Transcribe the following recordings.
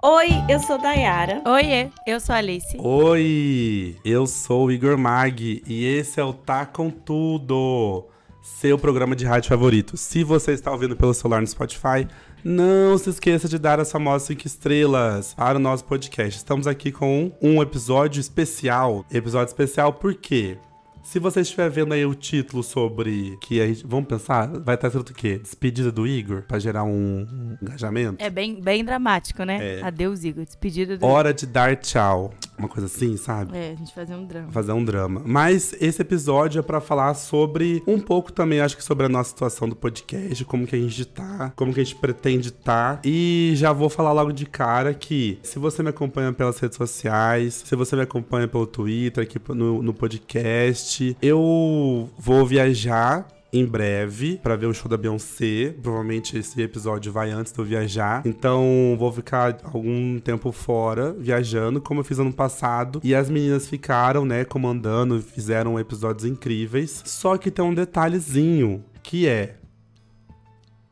Oi, eu sou Dayara. Oiê, eu sou a Alice. Oi, eu sou o Igor Mag e esse é o Tá Com Tudo, seu programa de rádio favorito. Se você está ouvindo pelo celular no Spotify, não se esqueça de dar as famosas 5 estrelas para o nosso podcast. Estamos aqui com um episódio especial. Episódio especial por quê? Se você estiver vendo aí o título sobre que a gente, vamos pensar, vai estar escrito o quê? Despedida do Igor para gerar um, um, engajamento. É bem, bem dramático, né? É. Adeus, Igor. Despedida do Hora de dar tchau. Uma coisa assim, sabe? É, a gente fazer um drama. fazer um drama. Mas esse episódio é pra falar sobre um pouco também, acho que sobre a nossa situação do podcast, como que a gente tá, como que a gente pretende tá. E já vou falar logo de cara que se você me acompanha pelas redes sociais, se você me acompanha pelo Twitter, aqui no, no podcast, eu vou viajar em breve pra ver o show da Beyoncé. Provavelmente esse episódio vai antes de eu viajar. Então vou ficar algum tempo fora viajando, como eu fiz ano passado. E as meninas ficaram, né, comandando, fizeram episódios incríveis. Só que tem um detalhezinho que é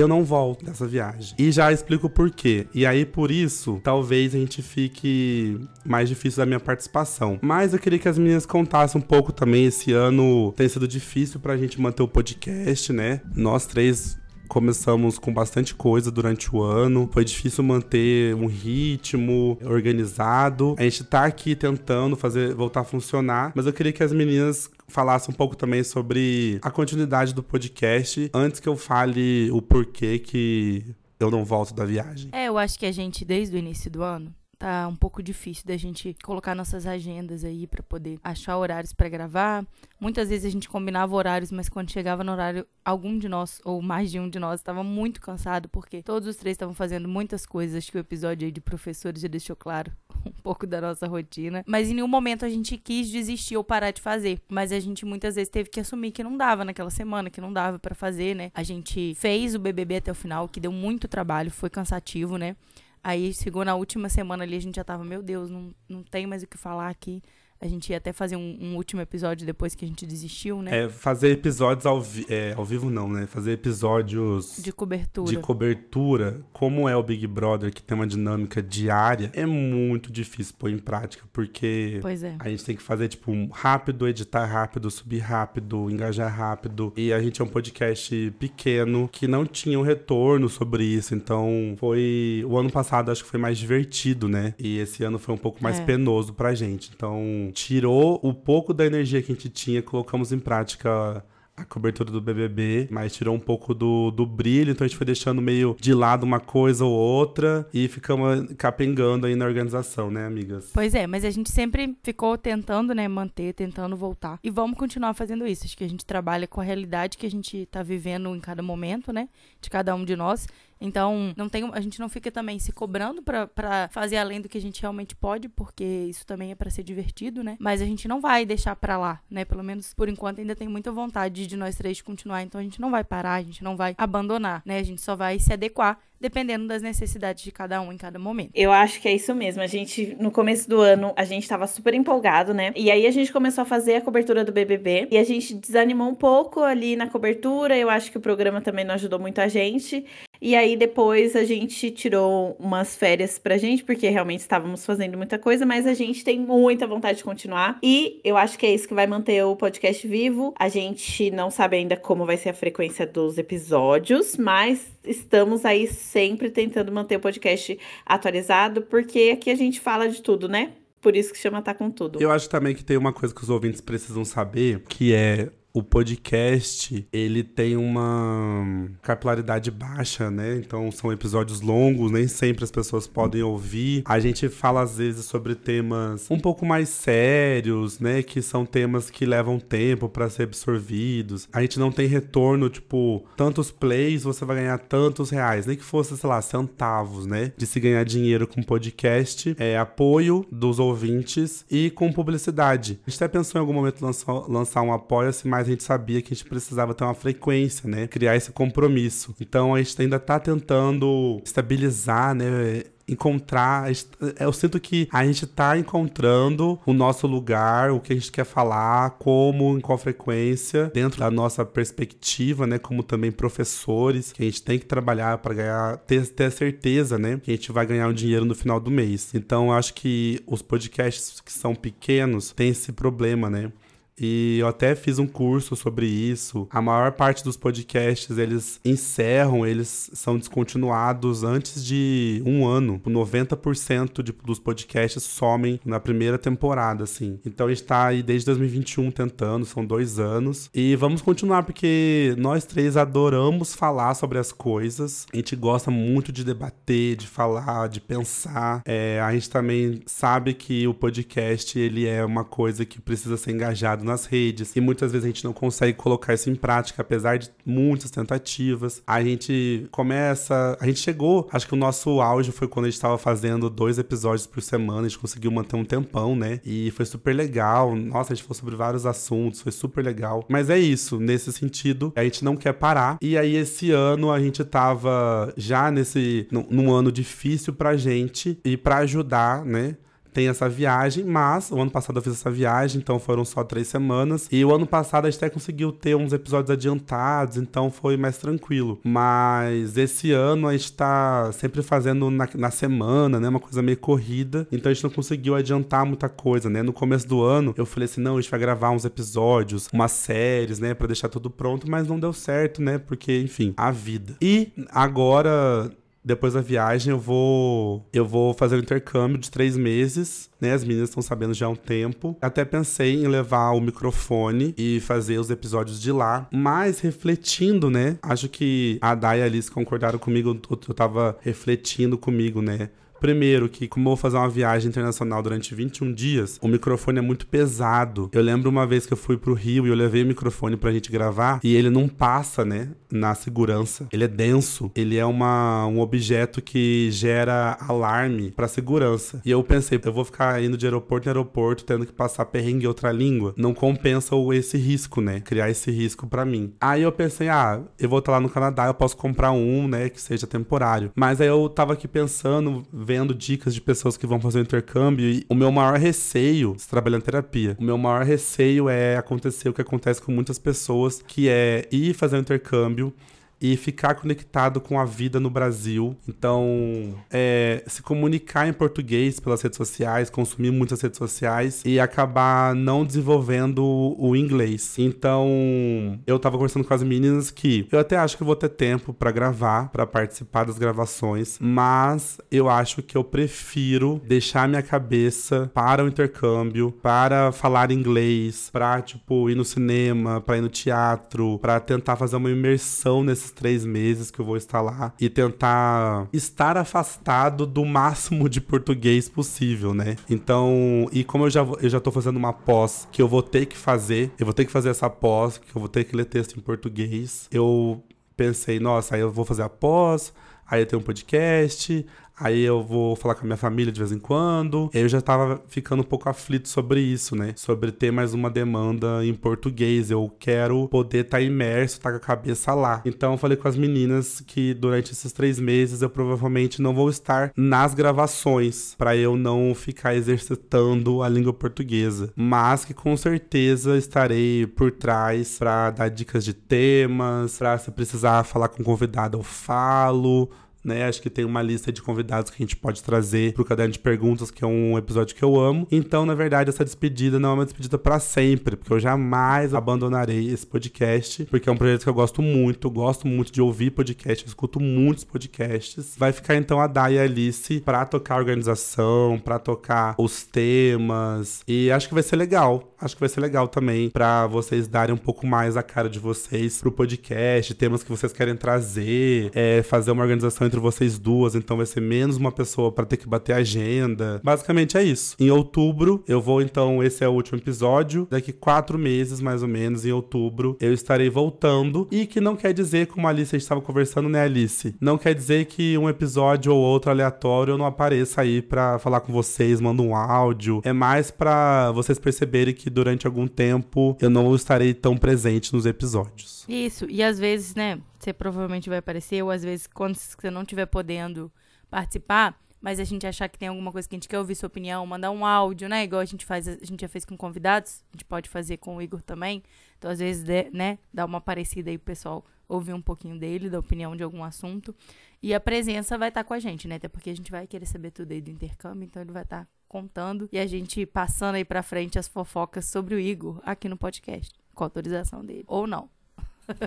eu não volto dessa viagem. E já explico por quê. E aí, por isso, talvez a gente fique mais difícil da minha participação. Mas eu queria que as meninas contassem um pouco também. Esse ano tem sido difícil pra gente manter o podcast, né? Nós três começamos com bastante coisa durante o ano. Foi difícil manter um ritmo organizado. A gente tá aqui tentando fazer voltar a funcionar, mas eu queria que as meninas falassem um pouco também sobre a continuidade do podcast antes que eu fale o porquê que eu não volto da viagem. É, eu acho que a gente, desde o início do ano, tá um pouco difícil da gente colocar nossas agendas aí pra poder achar horários pra gravar. Muitas vezes a gente combinava horários, mas quando chegava no horário, algum de nós, ou mais de um de nós, estava muito cansado, porque todos os três estavam fazendo muitas coisas. Acho que o episódio aí de professores já deixou claro um pouco da nossa rotina. Mas em nenhum momento a gente quis desistir ou parar de fazer. Mas a gente muitas vezes teve que assumir que não dava naquela semana, que não dava pra fazer, né? A gente fez o BBB até o final, que deu muito trabalho, foi cansativo, né? Aí chegou na última semana ali, a gente já tava, meu Deus, não, não tem mais o que falar aqui. A gente ia até fazer um, um último episódio depois que a gente desistiu, né? É, fazer episódios ao, vi é, ao vivo não, né? Fazer episódios De cobertura. de cobertura, como é o Big Brother, que tem uma dinâmica diária, é muito difícil pôr em prática, porque Pois é. a gente tem que fazer, tipo, rápido, editar rápido, subir rápido, engajar rápido. E a gente é um podcast pequeno que não tinha um retorno sobre isso. Então, foi. O ano passado acho que foi mais divertido, né? E esse ano foi um pouco mais É. penoso pra gente. Então, tirou o pouco da energia que a gente tinha, colocamos em prática a cobertura do BBB, mas tirou um pouco do, do brilho, então a gente foi deixando meio de lado uma coisa ou outra e ficamos capengando aí na organização, né, amigas? Pois é, mas a gente sempre ficou tentando, né, manter, tentando voltar. E vamos continuar fazendo isso. Acho que a gente trabalha com a realidade que a gente tá vivendo em cada momento, né, de cada um de nós. Então, não tem, a gente não fica também se cobrando pra fazer além do que a gente realmente pode, porque isso também é pra ser divertido, né? Mas a gente não vai deixar pra lá, né? Pelo menos por enquanto ainda tem muita vontade de nós três continuar, então a gente não vai parar, a gente não vai abandonar, né? A gente só vai se adequar dependendo das necessidades de cada um em cada momento. Eu acho que é isso mesmo. A gente, no começo do ano, a gente tava super empolgado, né? E aí a gente começou a fazer a cobertura do BBB. E a gente desanimou um pouco ali na cobertura. Eu acho que o programa também não ajudou muito a gente. E aí depois a gente tirou umas férias pra gente, porque realmente estávamos fazendo muita coisa, mas a gente tem muita vontade de continuar. E eu acho que é isso que vai manter o podcast vivo. A gente não sabe ainda como vai ser a frequência dos episódios, mas estamos aí sempre tentando manter o podcast atualizado, porque aqui a gente fala de tudo, né? Por isso que chama Tá Com Tudo. Eu acho também que tem uma coisa que os ouvintes precisam saber, que é o podcast, ele tem uma capilaridade baixa, né? Então são episódios longos, nem sempre as pessoas podem ouvir. A gente fala às vezes sobre temas um pouco mais sérios, né? Que são temas que levam tempo para ser absorvidos. A gente não tem retorno, tipo, tantos plays você vai ganhar tantos reais, nem que fosse, sei lá, centavos, né? De se ganhar dinheiro com podcast, é apoio dos ouvintes e com publicidade. A gente até pensou em algum momento lançar, lançar um apoia-se, mas mas a gente sabia que a gente precisava ter uma frequência, né? Criar esse compromisso. Então a gente ainda tá tentando estabilizar, né? encontrar. Eu sinto que a gente tá encontrando o nosso lugar, o que a gente quer falar, como, em qual frequência, dentro da nossa perspectiva, né? Como também professores, que a gente tem que trabalhar para ganhar, ter, ter certeza, né? Que a gente vai ganhar o dinheiro no final do mês. Então, acho que os podcasts que são pequenos têm esse problema, né? E eu até fiz um curso sobre isso. A maior parte dos podcasts, eles encerram, eles são descontinuados antes de um ano. 90% de, dos podcasts somem na primeira temporada, assim. Então a gente tá aí desde 2021 tentando, são dois anos. E vamos continuar, porque nós três adoramos falar sobre as coisas. A gente gosta muito de debater, de falar, de pensar. É, a gente também sabe que o podcast, ele é uma coisa que precisa ser engajado nas redes e muitas vezes a gente não consegue colocar isso em prática, apesar de muitas tentativas. A gente começa, a gente chegou, acho que o nosso auge foi quando a gente estava fazendo dois episódios por semana, a gente conseguiu manter um tempão, né? E foi super legal. Nossa, a gente falou sobre vários assuntos, foi super legal. Mas é isso, nesse sentido, a gente não quer parar. E aí esse ano a gente tava já nesse num ano difícil pra gente e para ajudar, né? Tem essa viagem, mas o ano passado eu fiz essa viagem, então foram só três semanas. E o ano passado a gente até conseguiu ter uns episódios adiantados, então foi mais tranquilo. Mas esse ano a gente tá sempre fazendo na, na semana, né? Uma coisa meio corrida, então a gente não conseguiu adiantar muita coisa, né? No começo do ano eu falei assim: não, a gente vai gravar uns episódios, umas séries, né? Pra deixar tudo pronto, mas não deu certo, né? Porque, enfim, a vida. E agora, depois da viagem eu vou eu vou fazer um intercâmbio de três meses, né? As meninas estão sabendo já há um tempo. Até pensei em levar o microfone e fazer os episódios de lá, mas refletindo, né? Acho que a Day e a Alice concordaram comigo, eu tava refletindo comigo, né? Primeiro, que como eu vou fazer uma viagem internacional durante 21 dias, o microfone é muito pesado. Eu lembro uma vez que eu fui pro Rio e eu levei o microfone pra gente gravar e ele não passa, né, na segurança. Ele é denso. Ele é uma, um objeto que gera alarme pra segurança. E eu pensei, eu vou ficar indo de aeroporto em aeroporto tendo que passar perrengue em outra língua. Não compensa esse risco, né? Criar esse risco para mim. Aí eu pensei, ah, eu vou estar lá no Canadá, eu posso comprar um, né, que seja temporário. Mas aí eu tava aqui pensando, vendo dicas de pessoas que vão fazer o intercâmbio e o meu maior receio, se trabalhando terapia, o meu maior receio é acontecer o que acontece com muitas pessoas, que é ir fazer o intercâmbio e ficar conectado com a vida no Brasil. Então, é, se comunicar em português pelas redes sociais, consumir muitas redes sociais e acabar não desenvolvendo o inglês. Então, eu tava conversando com as meninas que eu até acho que eu vou ter tempo para gravar, para participar das gravações, mas eu acho que eu prefiro deixar minha cabeça para o intercâmbio, para falar inglês, para tipo ir no cinema, para ir no teatro, para tentar fazer uma imersão três meses que eu vou estar lá e tentar estar afastado do máximo de português possível, né? Então, e como eu já, eu já tô fazendo uma pós que eu vou ter que fazer, eu vou ter que fazer essa pós, que eu vou ter que ler texto em português, eu pensei, nossa, aí eu vou fazer a pós, aí eu tenho um podcast, Aí eu vou falar com a minha família de vez em quando. Eu já tava ficando um pouco aflito sobre isso, né? Sobre ter mais uma demanda em português. Eu quero poder estar tá imerso, estar tá com a cabeça lá. Então eu falei com as meninas que durante esses três meses eu provavelmente não vou estar nas gravações para eu não ficar exercitando a língua portuguesa. Mas que com certeza estarei por trás para dar dicas de temas, para se precisar falar com convidado eu falo né? Acho que tem uma lista de convidados que a gente pode trazer pro caderno de perguntas, que é um episódio que eu amo. Então, na verdade, essa despedida não é uma despedida para sempre, porque eu jamais abandonarei esse podcast, porque é um projeto que eu gosto muito, gosto muito de ouvir podcast, escuto muitos podcasts. Vai ficar então a Dai e a Alice para tocar a organização, para tocar os temas, e acho que vai ser legal. Acho que vai ser legal também para vocês darem um pouco mais a cara de vocês pro podcast, temas que vocês querem trazer, é, fazer uma organização entre vocês duas, então vai ser menos uma pessoa para ter que bater agenda. Basicamente é isso. Em outubro, eu vou então, esse é o último episódio. Daqui quatro meses, mais ou menos, em outubro, eu estarei voltando. E que não quer dizer, como a Alice estava conversando, né, Alice? Não quer dizer que um episódio ou outro aleatório eu não apareça aí para falar com vocês, mando um áudio. É mais para vocês perceberem que durante algum tempo eu não estarei tão presente nos episódios. Isso, e às vezes, né, você provavelmente vai aparecer, ou às vezes quando você não estiver podendo participar, mas a gente achar que tem alguma coisa que a gente quer ouvir sua opinião, mandar um áudio, né? Igual a gente faz, a gente já fez com convidados, a gente pode fazer com o Igor também. Então, às vezes, né, dá uma parecida aí pro pessoal ouvir um pouquinho dele, da opinião de algum assunto. E a presença vai estar tá com a gente, né? Até porque a gente vai querer saber tudo aí do intercâmbio, então ele vai estar tá contando e a gente passando aí pra frente as fofocas sobre o Igor aqui no podcast, com autorização dele. Ou não.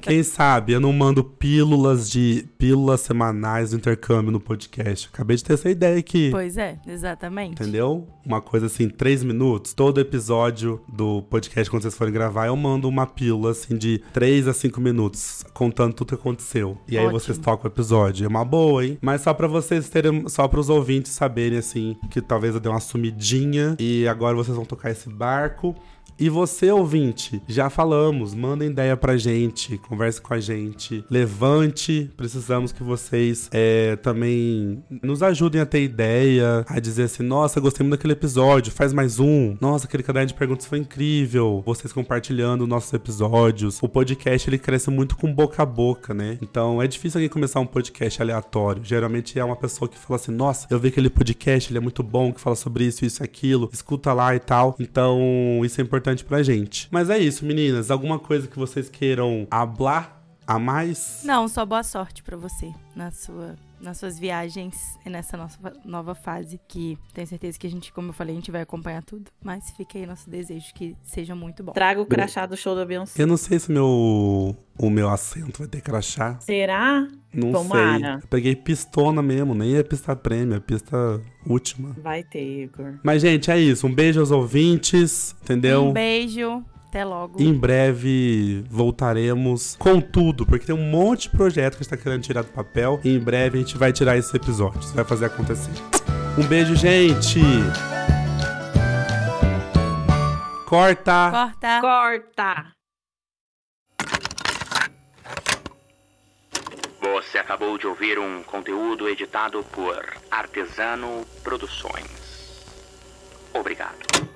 Quem sabe eu não mando pílulas de pílulas semanais do intercâmbio no podcast. Acabei de ter essa ideia aqui. Pois é, exatamente. Entendeu? Uma coisa assim, três minutos. Todo episódio do podcast, quando vocês forem gravar, eu mando uma pílula assim de três a cinco minutos, contando tudo que aconteceu. E aí vocês tocam o episódio. É uma boa, hein? Mas só para vocês terem, só para os ouvintes saberem assim, que talvez eu dê uma sumidinha e agora vocês vão tocar esse barco. E você, ouvinte, já falamos, manda ideia pra gente, converse com a gente, levante. Precisamos que vocês é, também nos ajudem a ter ideia, a dizer assim: nossa, gostei muito daquele episódio, faz mais um. Nossa, aquele caderno de perguntas foi incrível. Vocês compartilhando nossos episódios. O podcast ele cresce muito com boca a boca, né? Então é difícil alguém começar um podcast aleatório. Geralmente é uma pessoa que fala assim: nossa, eu vi aquele podcast, ele é muito bom, que fala sobre isso, isso aquilo, escuta lá e tal. Então isso é importante importante pra gente. Mas é isso, meninas. Alguma coisa que vocês queiram hablar a mais? Não, só boa sorte para você na sua nas suas viagens e nessa nossa nova fase, que tenho certeza que a gente, como eu falei, a gente vai acompanhar tudo, mas fica aí nosso desejo que seja muito bom. Traga o crachá do show da Beyoncé. Eu não sei se meu, o meu assento vai ter crachá. Será? Não Tomara. sei. Eu peguei pistona mesmo, nem é pista prêmio, é pista última. Vai ter, Igor. Mas, gente, é isso. Um beijo aos ouvintes, entendeu? Um beijo. Até logo. Em breve voltaremos com tudo, porque tem um monte de projeto que a gente tá querendo tirar do papel. E em breve a gente vai tirar esses episódios. Vai fazer acontecer. Um beijo, gente! Corta! Corta! Corta! Você acabou de ouvir um conteúdo editado por Artesano Produções. Obrigado.